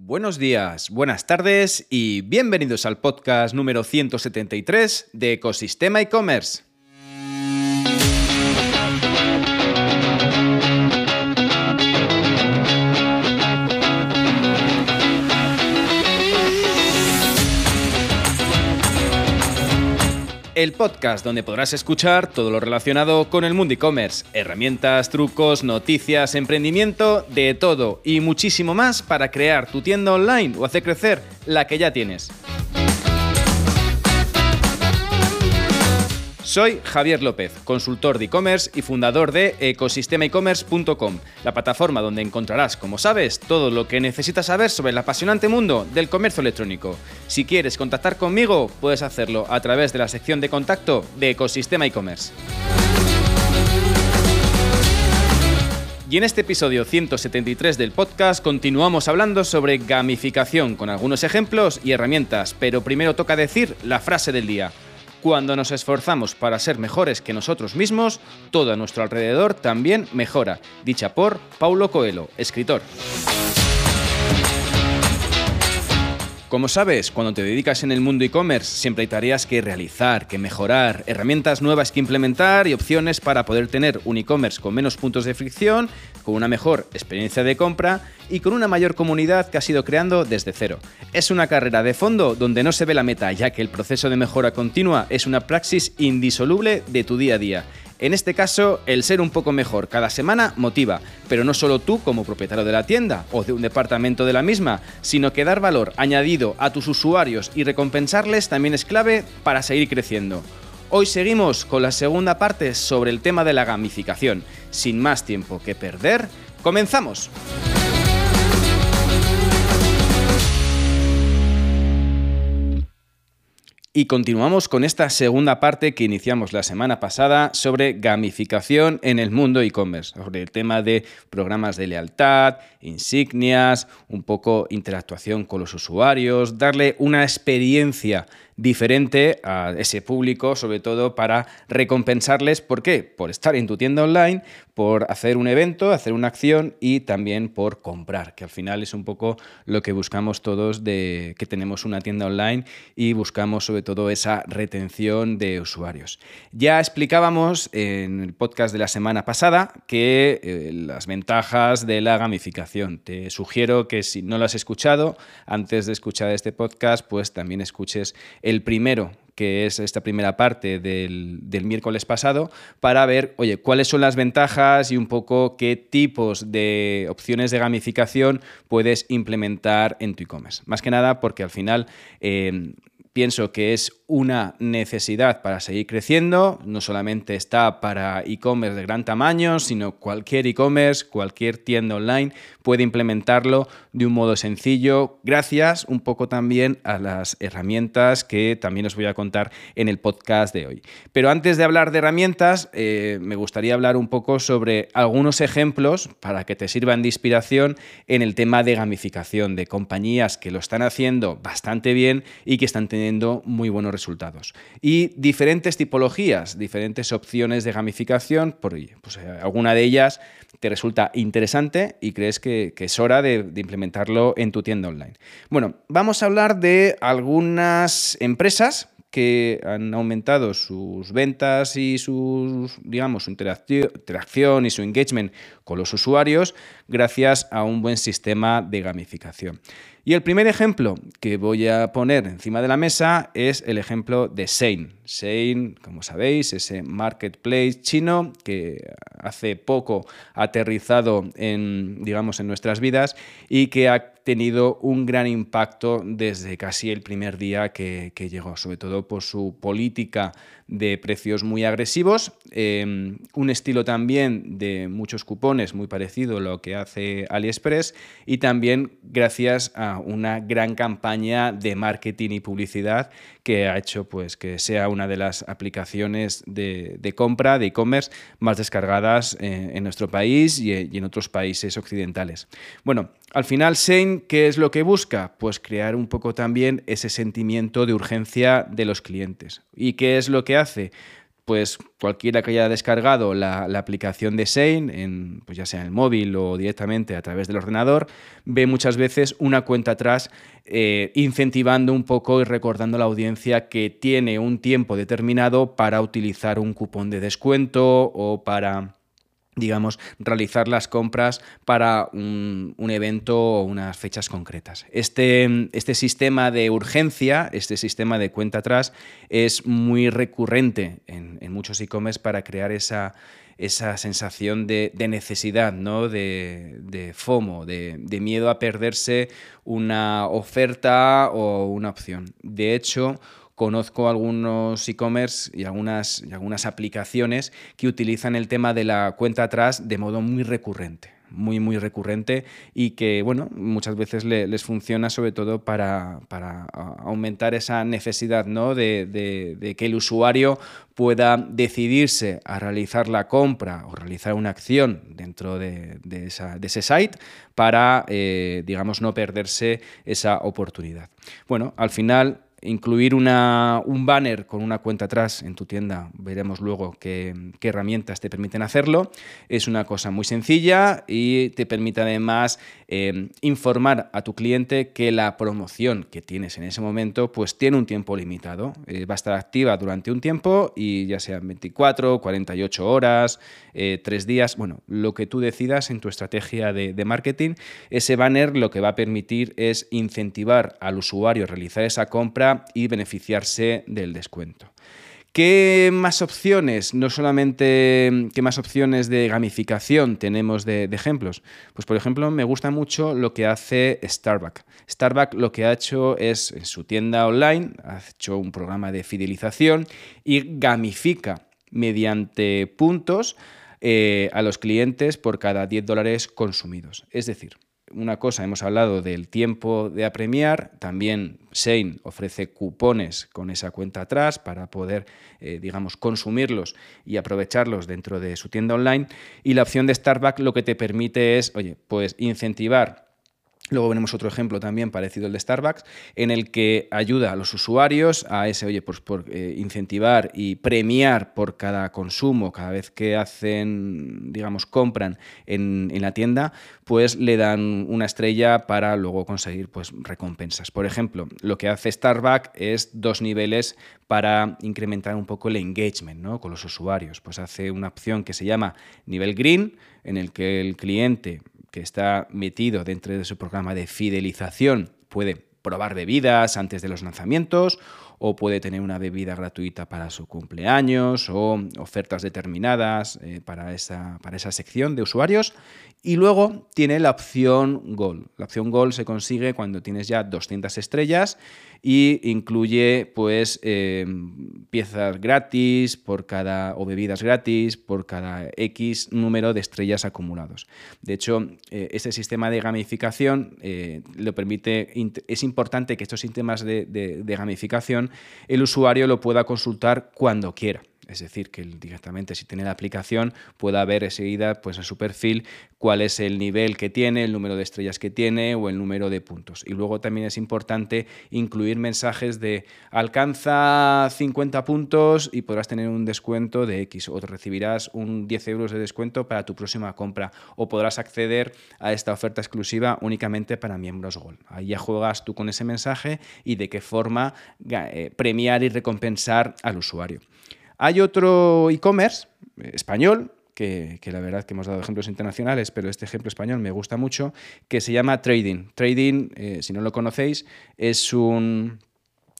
Buenos días, buenas tardes y bienvenidos al podcast número 173 de Ecosistema e-commerce. El podcast donde podrás escuchar todo lo relacionado con el mundo e-commerce, herramientas, trucos, noticias, emprendimiento, de todo y muchísimo más para crear tu tienda online o hacer crecer la que ya tienes. Soy Javier López, consultor de e-commerce y fundador de ecosistemaecommerce.com, la plataforma donde encontrarás, como sabes, todo lo que necesitas saber sobre el apasionante mundo del comercio electrónico. Si quieres contactar conmigo, puedes hacerlo a través de la sección de contacto de Ecosistema e-commerce. Y en este episodio 173 del podcast continuamos hablando sobre gamificación con algunos ejemplos y herramientas, pero primero toca decir la frase del día. Cuando nos esforzamos para ser mejores que nosotros mismos, todo a nuestro alrededor también mejora. Dicha por Paulo Coelho, escritor. Como sabes, cuando te dedicas en el mundo e-commerce siempre hay tareas que realizar, que mejorar, herramientas nuevas que implementar y opciones para poder tener un e-commerce con menos puntos de fricción, con una mejor experiencia de compra y con una mayor comunidad que ha sido creando desde cero. Es una carrera de fondo donde no se ve la meta, ya que el proceso de mejora continua es una praxis indisoluble de tu día a día en este caso, el ser un poco mejor cada semana motiva, pero no solo tú como propietario de la tienda o de un departamento de la misma, sino que dar valor añadido a tus usuarios y recompensarles también es clave para seguir creciendo. Hoy seguimos con la segunda parte sobre el tema de la gamificación. Sin más tiempo que perder, comenzamos. Y continuamos con esta segunda parte que iniciamos la semana pasada sobre gamificación en el mundo e-commerce, sobre el tema de programas de lealtad, insignias, un poco interactuación con los usuarios, darle una experiencia diferente a ese público, sobre todo para recompensarles, ¿por qué? Por estar en tu tienda online, por hacer un evento, hacer una acción y también por comprar, que al final es un poco lo que buscamos todos de que tenemos una tienda online y buscamos sobre todo esa retención de usuarios. Ya explicábamos en el podcast de la semana pasada que eh, las ventajas de la gamificación. Te sugiero que si no lo has escuchado, antes de escuchar este podcast, pues también escuches el primero, que es esta primera parte del, miércoles pasado, para ver, oye, cuáles son las ventajas y un poco qué tipos de opciones de gamificación puedes implementar en tu e-commerce. Más que nada porque al final eh, pienso que es una necesidad para seguir creciendo, no solamente está para e-commerce de gran tamaño, sino cualquier e-commerce, cualquier tienda online puede implementarlo de un modo sencillo, gracias un poco también a las herramientas que también os voy a contar en el podcast de hoy. Pero antes de hablar de herramientas, eh, me gustaría hablar un poco sobre algunos ejemplos para que te sirvan de inspiración en el tema de gamificación, de compañías que lo están haciendo bastante bien y que están teniendo muy buenos resultados. Y diferentes tipologías, diferentes opciones de gamificación, por pues, eh, alguna de ellas te resulta interesante y crees que, es hora de, implementarlo en tu tienda online. Bueno, vamos a hablar de algunas empresas que han aumentado sus ventas y sus, digamos, su interacción y su engagement con los usuarios gracias a un buen sistema de gamificación. Y el primer ejemplo que voy a poner encima de la mesa es el ejemplo de Sein. Sein, como sabéis, ese marketplace chino que hace poco ha aterrizado en, digamos, en nuestras vidas y que ha tenido un gran impacto desde casi el primer día que, llegó, sobre todo por su política de precios muy agresivos, em, un estilo también de muchos cupones muy parecido a lo que hace AliExpress y también gracias a una gran campaña de marketing y publicidad que ha hecho pues, que sea una de las aplicaciones de, compra, de e-commerce, más descargadas eh, en nuestro país y, y, en otros países occidentales. Bueno, al final, Sein, ¿qué es lo que busca? Pues crear un poco también ese sentimiento de urgencia de los clientes. ¿Y qué es lo que hace? pues cualquiera que haya descargado la, aplicación de Sein, en, pues ya sea en el móvil o directamente a través del ordenador, ve muchas veces una cuenta atrás eh, incentivando un poco y recordando a la audiencia que tiene un tiempo determinado para utilizar un cupón de descuento o para digamos, realizar las compras para un, evento o unas fechas concretas. Este, este, sistema de urgencia, este sistema de cuenta atrás, es muy recurrente en, muchos e-commerce para crear esa, esa sensación de, necesidad, ¿no? de, FOMO, de, miedo a perderse una oferta o una opción. De hecho, conozco algunos e-commerce y algunas, y algunas aplicaciones que utilizan el tema de la cuenta atrás de modo muy recurrente muy muy recurrente y que bueno muchas veces les funciona sobre todo para, aumentar esa necesidad ¿no? de, que el usuario pueda decidirse a realizar la compra o realizar una acción dentro de, ese site para eh, digamos no perderse esa oportunidad bueno al final incluir un banner con una cuenta atrás en tu tienda, veremos luego qué, herramientas te permiten hacerlo. Es una cosa muy sencilla y te permite además eh, informar a tu cliente que la promoción que tienes en ese momento pues tiene un tiempo limitado. Eh, va a estar activa durante un tiempo y ya sean 24, 48 horas, eh, tres días, bueno, lo que tú decidas en tu estrategia de, de marketing, ese banner lo que va a permitir es incentivar al usuario a realizar esa compra y beneficiarse del descuento. ¿Qué más opciones, no solamente qué más opciones de gamificación tenemos de, ejemplos? Pues por ejemplo, me gusta mucho lo que hace Starbucks. Starbucks lo que ha hecho es, en su tienda online, ha hecho un programa de fidelización y gamifica mediante puntos eh, a los clientes por cada 10 dólares consumidos. Es decir, una cosa, hemos hablado del tiempo de apremiar, también Shane ofrece cupones con esa cuenta atrás para poder, eh, digamos, consumirlos y aprovecharlos dentro de su tienda online. Y la opción de Starbucks lo que te permite es, oye, pues incentivar Luego veremos otro ejemplo también parecido al de Starbucks, en el que ayuda a los usuarios a ese, oye, pues por eh, incentivar y premiar por cada consumo, cada vez que hacen, digamos, compran en, la tienda, pues le dan una estrella para luego conseguir pues, recompensas. Por ejemplo, lo que hace Starbucks es dos niveles para incrementar un poco el engagement ¿no? con los usuarios. Pues hace una opción que se llama nivel green, en el que el cliente que está metido dentro de su programa de fidelización puede probar bebidas antes de los lanzamientos o puede tener una bebida gratuita para su cumpleaños o ofertas determinadas eh, para, esa, para esa sección de usuarios. Y luego tiene la opción Gold. La opción Gold se consigue cuando tienes ya 200 estrellas y incluye pues em, piezas gratis por cada o bebidas gratis por cada X número de estrellas acumulados. De hecho, eh, este sistema de gamificación eh, lo permite, es importante que estos sistemas de gamificación el usuario lo pueda consultar cuando quiera. Es decir, que directamente si tiene la aplicación pueda ver enseguida pues, en su perfil cuál es el nivel que tiene, el número de estrellas que tiene o el número de puntos. Y luego también es importante incluir mensajes de alcanza 50 puntos y podrás tener un descuento de X o recibirás un 10 euros de descuento para tu próxima compra o podrás acceder a esta oferta exclusiva únicamente para miembros Gold. Ahí ya juegas tú con ese mensaje y de qué forma eh, premiar y recompensar al usuario. Hay otro e-commerce eh, español que, la verdad que hemos dado ejemplos internacionales, pero este ejemplo español me gusta mucho, que se llama Trading. Trading, eh, si no lo conocéis, es un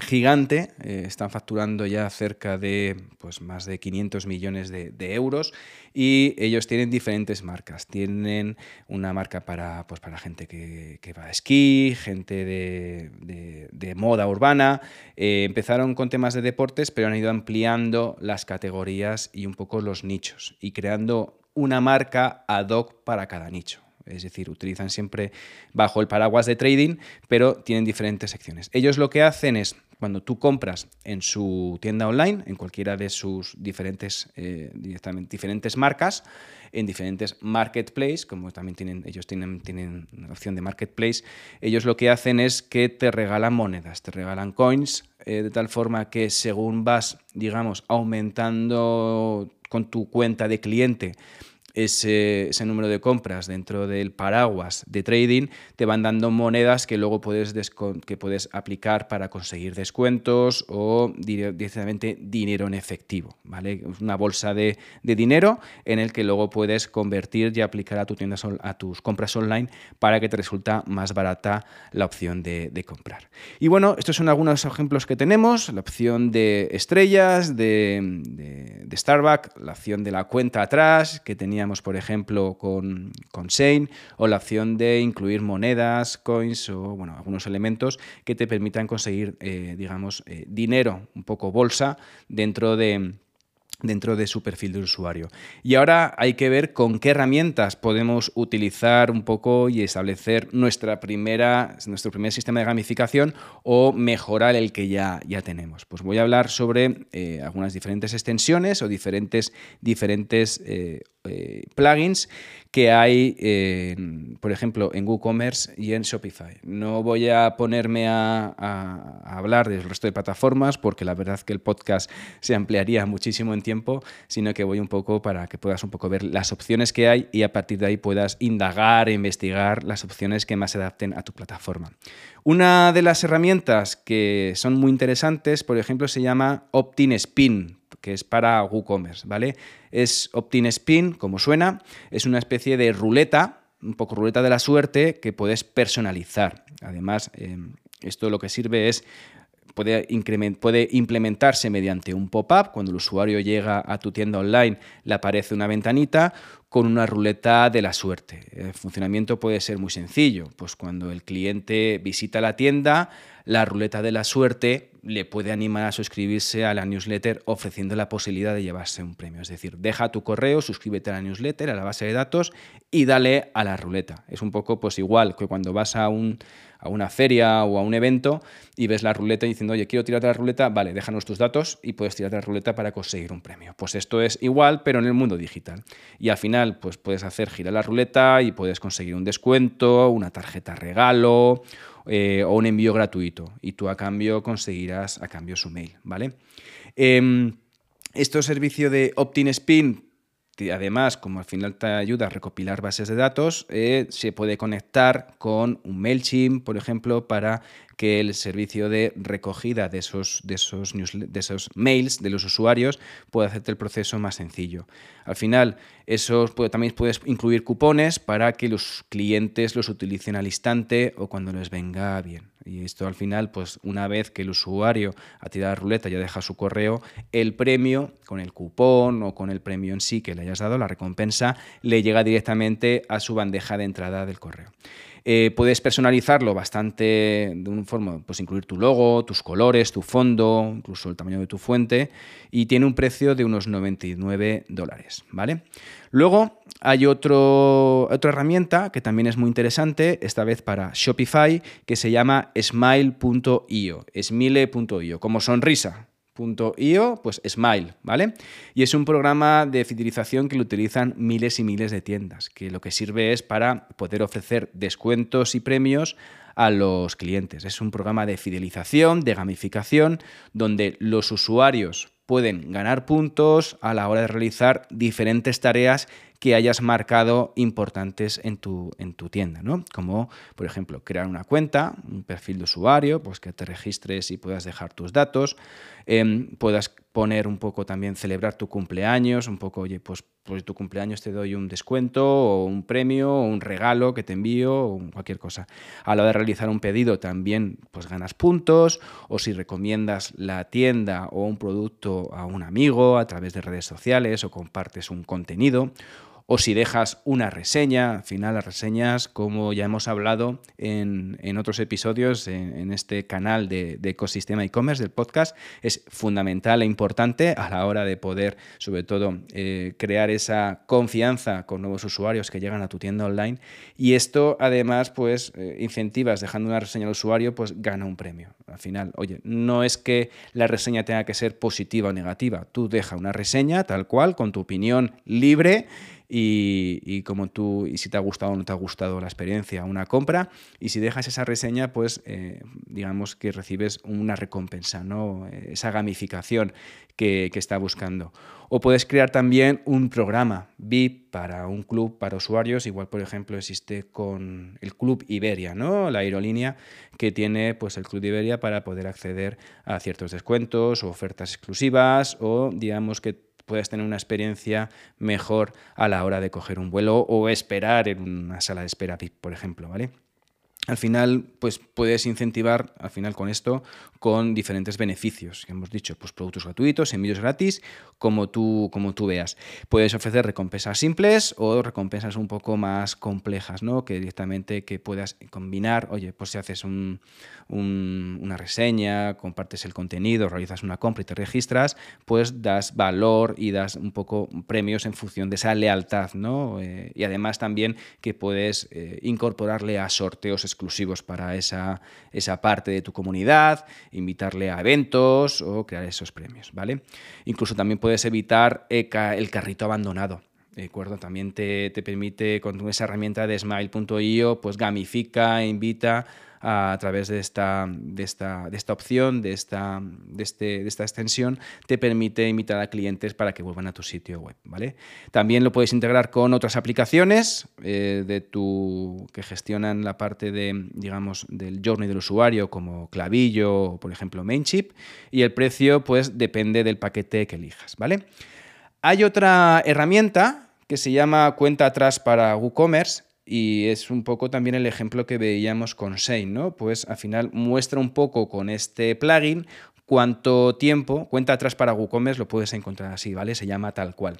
gigante, eh, están facturando ya cerca de pues, más de 500 millones de, euros y ellos tienen diferentes marcas. Tienen una marca para, pues, para gente que, va a esquí, gente de, moda urbana. Eh, empezaron con temas de deportes, pero han ido ampliando las categorías y un poco los nichos y creando una marca ad hoc para cada nicho. Es decir, utilizan siempre bajo el paraguas de trading, pero tienen diferentes secciones. Ellos lo que hacen es cuando tú compras en su tienda online, en cualquiera de sus diferentes, eh, diferentes marcas, en diferentes marketplaces, como también tienen, ellos tienen, tienen opción de marketplace, ellos lo que hacen es que te regalan monedas, te regalan coins, eh, de tal forma que según vas, digamos, aumentando con tu cuenta de cliente, ese, número de compras dentro del paraguas de trading, te van dando monedas que luego puedes, que puedes aplicar para conseguir descuentos o directamente dinero en efectivo. ¿vale? Una bolsa de, dinero en el que luego puedes convertir y aplicar a, tu tienda, a tus compras online para que te resulta más barata la opción de, comprar. Y bueno, estos son algunos ejemplos que tenemos. La opción de estrellas, de, de Starbucks, la opción de la cuenta atrás que tenía por ejemplo, con, con Shane, o la opción de incluir monedas, coins o bueno, algunos elementos que te permitan conseguir, eh, digamos, eh, dinero, un poco bolsa, dentro de dentro de su perfil de usuario. Y ahora hay que ver con qué herramientas podemos utilizar un poco y establecer nuestra primera, nuestro primer sistema de gamificación o mejorar el que ya, ya tenemos. Pues voy a hablar sobre eh, algunas diferentes extensiones o diferentes, diferentes eh, eh, plugins que hay, por ejemplo, en WooCommerce y en Shopify. No voy a ponerme a, a, hablar del resto de plataformas porque la verdad que el podcast se ampliaría muchísimo en tiempo, sino que voy un poco para que puedas un poco ver las opciones que hay y a partir de ahí puedas indagar e investigar las opciones que más se adapten a tu plataforma. Una de las herramientas que son muy interesantes, por ejemplo, se llama Optin Spin, que es para WooCommerce, ¿vale? Es Optin Spin, como suena, es una especie de ruleta, un poco ruleta de la suerte que puedes personalizar. Además, eh, esto lo que sirve es puede, puede, implementarse mediante un pop-up. Cuando el usuario llega a tu tienda online, le aparece una ventanita con una ruleta de la suerte. El funcionamiento puede ser muy sencillo. Pues cuando el cliente visita la tienda, la ruleta de la suerte le puede animar a suscribirse a la newsletter ofreciendo la posibilidad de llevarse un premio. Es decir, deja tu correo, suscríbete a la newsletter, a la base de datos y dale a la ruleta. Es un poco pues igual que cuando vas a, un, a una feria o a un evento y ves la ruleta diciendo, oye, quiero tirarte la ruleta, vale, déjanos tus datos y puedes tirarte la ruleta para conseguir un premio. Pues esto es igual, pero en el mundo digital. Y al final, pues puedes hacer girar la ruleta y puedes conseguir un descuento, una tarjeta regalo eh, o un envío gratuito y tú a cambio conseguirás a cambio su mail, ¿vale? Este servicio de Optin Spin además, como al final te ayuda a recopilar bases de datos, eh, se puede conectar con un MailChimp, por ejemplo, para que el servicio de recogida de esos, de esos, mails de los usuarios pueda hacerte el proceso más sencillo. Al final, también puedes incluir cupones para que los clientes los utilicen al instante o cuando les venga bien. Y esto al final, pues una vez que el usuario ha tirado la ruleta ya deja su correo, el premio con el cupón o con el premio en sí que le hayas dado, la recompensa, le llega directamente a su bandeja de entrada del correo. Eh, puedes personalizarlo bastante de una forma, pues incluir tu logo, tus colores, tu fondo, incluso el tamaño de tu fuente, y tiene un precio de unos 99 dólares, ¿vale? Luego hay otro, otra herramienta que también es muy interesante, esta vez para Shopify, que se llama smile.io, smile.io, como sonrisa, .io, pues Smile, ¿vale? Y es un programa de fidelización que lo utilizan miles y miles de tiendas, que lo que sirve es para poder ofrecer descuentos y premios a los clientes. Es un programa de fidelización, de gamificación, donde los usuarios pueden ganar puntos a la hora de realizar diferentes tareas que hayas marcado importantes en tu, en tu tienda, ¿no? Como, por ejemplo, crear una cuenta, un perfil de usuario, pues que te registres y puedas dejar tus datos, em, puedas poner un poco también, celebrar tu cumpleaños, un poco, oye, pues por tu cumpleaños te doy un descuento o un premio o un regalo que te envío o cualquier cosa. A la hora de realizar un pedido también pues ganas puntos o si recomiendas la tienda o un producto a un amigo a través de redes sociales o compartes un contenido o si dejas una reseña, al final las reseñas, como ya hemos hablado en, otros episodios en, este canal de, ecosistema e-commerce del podcast, es fundamental e importante a la hora de poder, sobre todo, eh, crear esa confianza con nuevos usuarios que llegan a tu tienda online. Y esto, además, pues eh, incentivas dejando una reseña al usuario, pues gana un premio. Al final, oye, no es que la reseña tenga que ser positiva o negativa, tú deja una reseña tal cual, con tu opinión libre y, como tú, y si te ha gustado o no te ha gustado la experiencia, una compra, y si dejas esa reseña, pues eh, digamos que recibes una recompensa, ¿no? esa gamificación que, que está buscando. O puedes crear también un programa VIP para un club para usuarios, igual por ejemplo existe con el Club Iberia, ¿no? La aerolínea que tiene pues el Club Iberia para poder acceder a ciertos descuentos o ofertas exclusivas o digamos que puedas tener una experiencia mejor a la hora de coger un vuelo o esperar en una sala de espera por ejemplo, ¿vale? Al final pues puedes incentivar al final con esto con diferentes beneficios. Hemos dicho pues productos gratuitos envíos gratis como tú como tú veas. Puedes ofrecer recompensas simples o recompensas un poco más complejas no que directamente que puedas combinar oye pues si haces una reseña compartes el contenido realizas una compra y te registras pues das valor y das un poco premios en función de esa lealtad no eh, y además también que puedes eh, incorporarle a sorteos exclusivos para esa, esa parte de tu comunidad, invitarle a eventos o crear esos premios, ¿vale? Incluso también puedes evitar el carrito abandonado. ¿De acuerdo? También te, te permite con esa herramienta de smile.io, pues gamifica, invita a, través de esta, de esta, de esta opción, de esta, de, este, de esta extensión, te permite invitar a clientes para que vuelvan a tu sitio web. ¿vale? También lo puedes integrar con otras aplicaciones eh, de tu, que gestionan la parte de, digamos, del journey del usuario, como Clavillo o, por ejemplo, Mainchip, y el precio pues depende del paquete que elijas. ¿vale? Hay otra herramienta que se llama cuenta atrás para WooCommerce, y es un poco también el ejemplo que veíamos con Shane, ¿no? Pues al final muestra un poco con este plugin cuánto tiempo, cuenta atrás para WooCommerce lo puedes encontrar así, ¿vale? Se llama tal cual.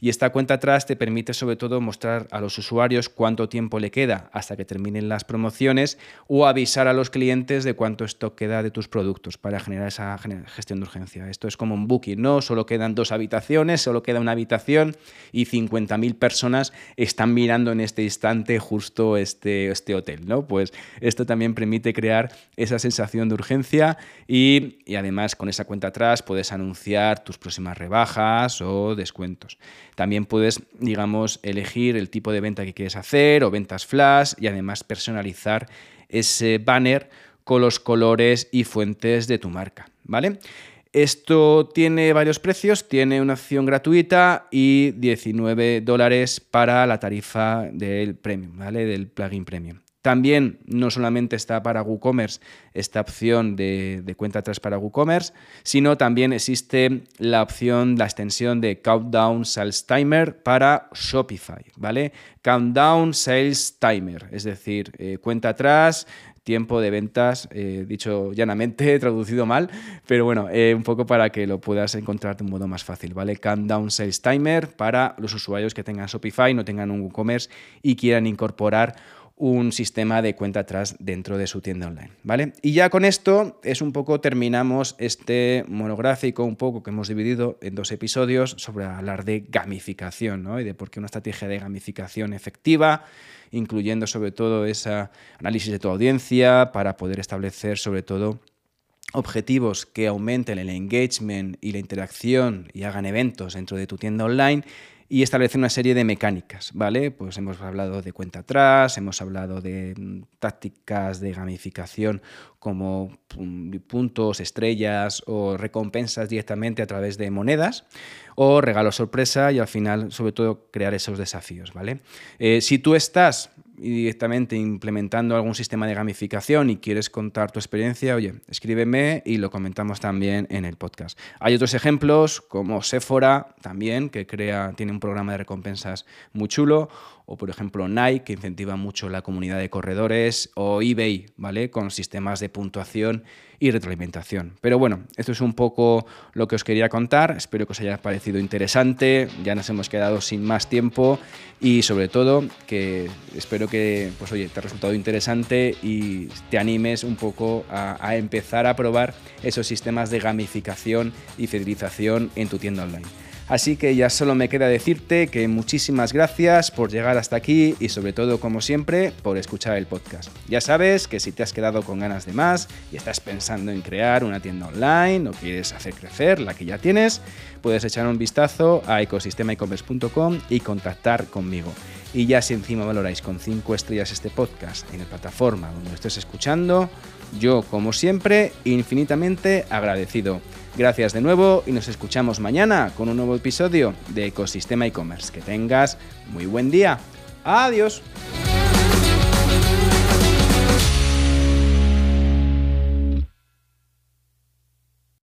Y esta cuenta atrás te permite sobre todo mostrar a los usuarios cuánto tiempo le queda hasta que terminen las promociones o avisar a los clientes de cuánto stock queda de tus productos para generar esa gestión de urgencia. Esto es como un booking, ¿no? Solo quedan dos habitaciones, solo queda una habitación y 50.000 personas están mirando en este instante justo este, este hotel, ¿no? Pues esto también permite crear esa sensación de urgencia y, y además además con esa cuenta atrás puedes anunciar tus próximas rebajas o descuentos. También puedes, digamos, elegir el tipo de venta que quieres hacer o ventas flash y además personalizar ese banner con los colores y fuentes de tu marca, ¿vale? Esto tiene varios precios, tiene una opción gratuita y 19 dólares para la tarifa del premium, ¿vale? Del plugin premium. También no solamente está para WooCommerce esta opción de, cuenta atrás para WooCommerce, sino también existe la opción, la extensión de Countdown Sales Timer para Shopify, ¿vale? Countdown Sales Timer, es decir, eh, cuenta atrás, tiempo de ventas, eh, dicho llanamente, traducido mal, pero bueno, eh, un poco para que lo puedas encontrar de un modo más fácil, ¿vale? Countdown Sales Timer para los usuarios que tengan Shopify, no tengan un WooCommerce y quieran incorporar un sistema de cuenta atrás dentro de su tienda online, ¿vale? Y ya con esto es un poco terminamos este monográfico un poco que hemos dividido en dos episodios sobre hablar de gamificación, ¿no? Y de por qué una estrategia de gamificación efectiva, incluyendo sobre todo ese análisis de tu audiencia para poder establecer sobre todo objetivos que aumenten el engagement y la interacción y hagan eventos dentro de tu tienda online y establecer una serie de mecánicas, ¿vale? Pues hemos hablado de cuenta atrás, hemos hablado de mm, tácticas de gamificación como mm, puntos, estrellas o recompensas directamente a través de monedas o regalo sorpresa y al final sobre todo crear esos desafíos, ¿vale? Eh, si tú estás directamente implementando algún sistema de gamificación y quieres contar tu experiencia, oye, escríbeme y lo comentamos también en el podcast. Hay otros ejemplos como Sephora también, que crea, tiene un programa de recompensas muy chulo, o por ejemplo Nike, que incentiva mucho la comunidad de corredores, o eBay, ¿vale? Con sistemas de puntuación y retroalimentación. Pero bueno, esto es un poco lo que os quería contar. Espero que os haya parecido interesante. Ya nos hemos quedado sin más tiempo y sobre todo que espero que pues oye, te ha resultado interesante y te animes un poco a, a empezar a probar esos sistemas de gamificación y fidelización en tu tienda online. Así que ya solo me queda decirte que muchísimas gracias por llegar hasta aquí y sobre todo, como siempre, por escuchar el podcast. Ya sabes que si te has quedado con ganas de más y estás pensando en crear una tienda online o quieres hacer crecer la que ya tienes, puedes echar un vistazo a ecosistemaecommerce.com y contactar conmigo. Y ya si encima valoráis con 5 estrellas este podcast en la plataforma donde lo estés escuchando, yo, como siempre, infinitamente agradecido. Gracias de nuevo y nos escuchamos mañana con un nuevo episodio de Ecosistema e-commerce. Que tengas muy buen día. Adiós.